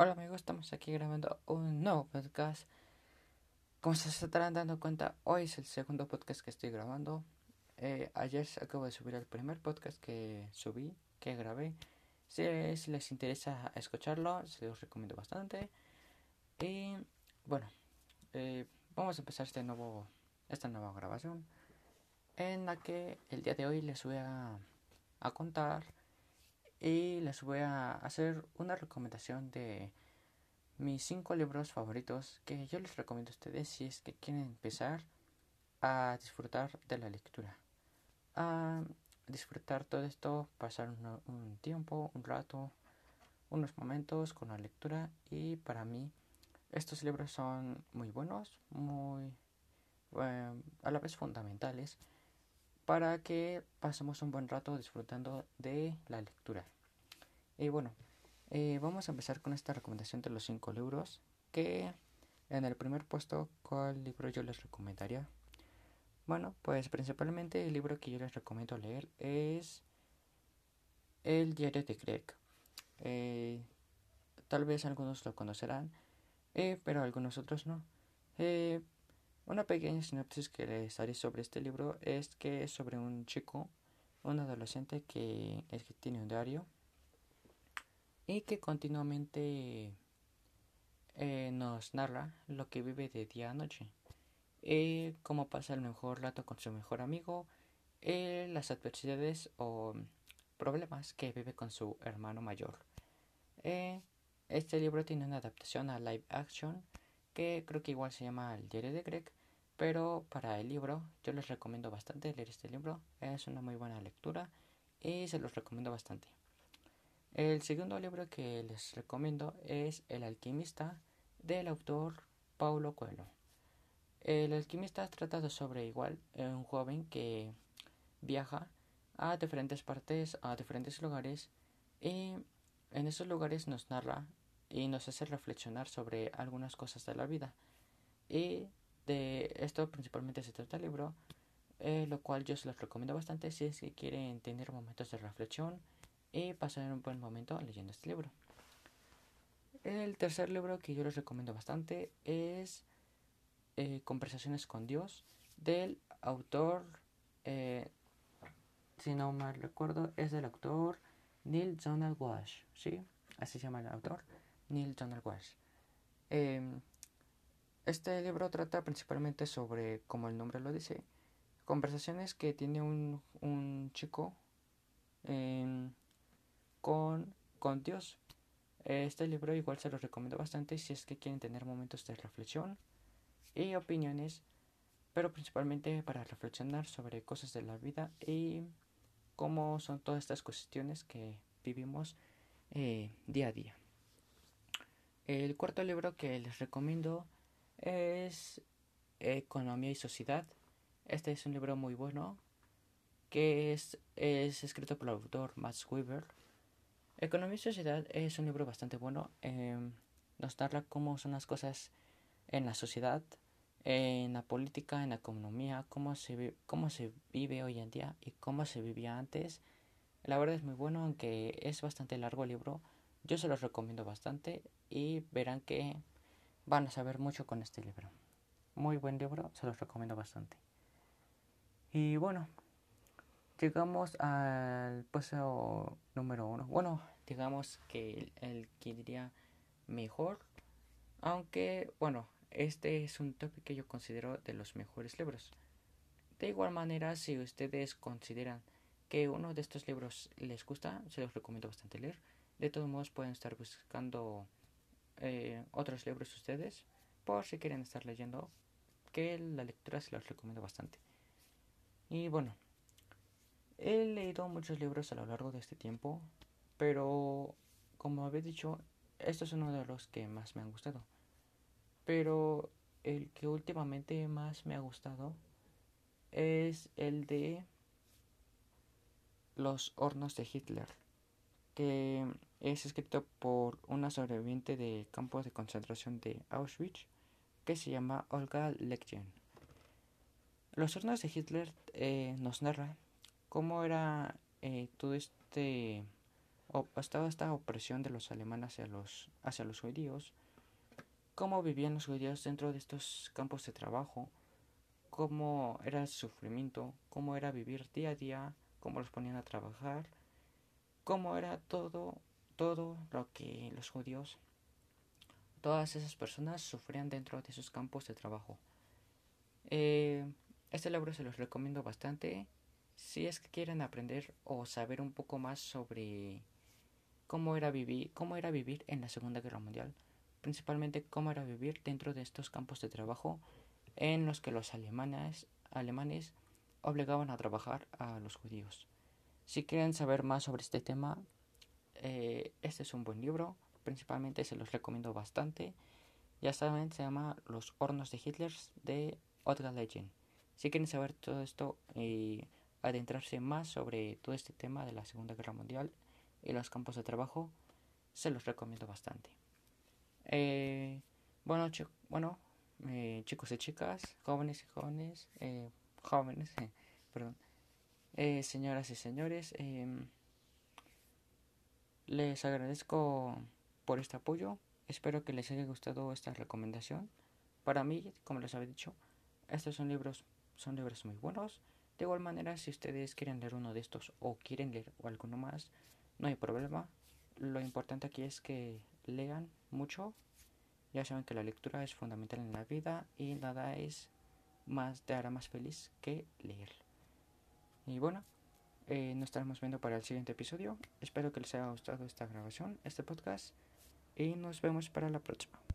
Hola amigos, estamos aquí grabando un nuevo podcast. Como se estarán dando cuenta, hoy es el segundo podcast que estoy grabando. Eh, ayer acabo de subir el primer podcast que subí, que grabé. Si, les interesa escucharlo, se los recomiendo bastante. Y bueno, eh, vamos a empezar este nuevo, esta nueva grabación en la que el día de hoy les voy a, a contar y les voy a hacer una recomendación de mis cinco libros favoritos que yo les recomiendo a ustedes si es que quieren empezar a disfrutar de la lectura. A disfrutar todo esto, pasar un, tiempo, un rato, unos momentos con la lectura y para mí estos libros son muy buenos, muy eh, a la vez fundamentales para que pasemos un buen rato disfrutando de la lectura. Y bueno, eh, vamos a empezar con esta recomendación de los cinco libros. Que en el primer puesto, ¿cuál libro yo les recomendaría? Bueno, pues principalmente el libro que yo les recomiendo leer es El diario de Greg. Eh, tal vez algunos lo conocerán, eh, pero algunos otros no. Una pequeña sinopsis que les haré sobre este libro es que es sobre un chico, un adolescente que, es que tiene un diario y que continuamente eh, nos narra lo que vive de día a noche, eh, cómo pasa el mejor rato con su mejor amigo, eh, las adversidades o problemas que vive con su hermano mayor. este libro tiene una adaptación a live action que creo que igual se llama El diario de Greg pero para el libro, yo les recomiendo bastante leer este libro. Es una muy buena lectura y se los recomiendo bastante. El segundo libro que les recomiendo es El alquimista del autor Paulo Coelho. El alquimista trata sobre igual un joven que viaja a diferentes partes, a diferentes lugares y en esos lugares nos narra y nos hace reflexionar sobre algunas cosas de la vida. Y de esto principalmente se trata el libro, eh, lo cual yo se los recomiendo bastante si es que quieren tener momentos de reflexión y pasar un buen momento leyendo este libro. El tercer libro que yo les recomiendo bastante es eh, Conversaciones con Dios del autor, eh, si no mal recuerdo, es del autor Neil Donald Walsh, ¿sí? Así se llama el autor, Neil Donald Walsh. Em, este libro trata principalmente sobre, como el nombre lo dice, conversaciones que tiene un, un chico con, con Dios. Este libro igual se lo recomiendo bastante si es que quieren tener momentos de reflexión y opiniones, pero principalmente para reflexionar sobre cosas de la vida y cómo son todas estas cuestiones que vivimos eh, día a día. El cuarto libro que les recomiendo es Economía y Sociedad. Este es un libro muy bueno que es, es escrito por el autor Max Weber. Economía y Sociedad es un libro bastante bueno. Em, nos narra cómo son las cosas en la sociedad, en la política, en la economía, cómo se, cómo se vive hoy en día y cómo se vivía antes. La verdad es muy bueno, aunque es bastante largo el libro. Yo se los recomiendo bastante y verán que van a saber mucho con este libro. Muy buen libro, se los recomiendo bastante. Y bueno, llegamos al puesto número uno. Bueno, digamos que el, que diría mejor, aunque bueno, este es un topic que yo considero de los mejores libros. De igual manera, si ustedes consideran que uno de estos libros les gusta, se los recomiendo bastante leer. De todos modos, pueden estar buscando eh, otros libros ustedes por si quieren estar leyendo que la lectura se los recomiendo bastante y bueno he leído muchos libros a lo largo de este tiempo pero como había dicho esto es uno de los que más me han gustado pero el que últimamente más me ha gustado es el de los hornos de Hitler que es escrito por una sobreviviente de campos de concentración de Auschwitz que se llama Olga Lechtjen. Los hornos de Hitler eh, nos narra cómo era eh, todo este esta opresión de los alemanes hacia los, hacia los judíos, cómo vivían los judíos dentro de estos campos de trabajo, cómo era el sufrimiento, cómo era vivir día a día, cómo los ponían a trabajar, cómo era todo, todo lo que los judíos, todas esas personas sufrían dentro de esos campos de trabajo. Eh, este libro se los recomiendo bastante si es que quieren aprender o saber un poco más sobre cómo era vivir, cómo era vivir en la Segunda Guerra Mundial, principalmente cómo era vivir dentro de estos campos de trabajo en los que los alemanes, alemanes obligaban a trabajar a los judíos. Si quieren saber más sobre este tema, eh, este es un buen libro, principalmente se los recomiendo bastante. Ya saben, se llama Los hornos de Hitler de Otga Legend. Si quieren saber todo esto y adentrarse más sobre todo este tema de la Segunda Guerra Mundial y los campos de trabajo, se los recomiendo bastante. Eh, bueno, bueno eh, chicos y chicas, jóvenes y jóvenes, eh, jóvenes, perdón, señoras y señores, em, les agradezco por este apoyo. Espero que les haya gustado esta recomendación. Para mí, como les había dicho, estos son libros, son libros muy buenos. De igual manera, si ustedes quieren leer uno de estos o quieren leer alguno más, no hay problema. Lo importante aquí es que lean mucho. Ya saben que la lectura es fundamental en la vida y nada es más te hará más feliz que leer. Y bueno, eh, nos estaremos viendo para el siguiente episodio. Espero que les haya gustado esta grabación, este podcast, y nos vemos para la próxima.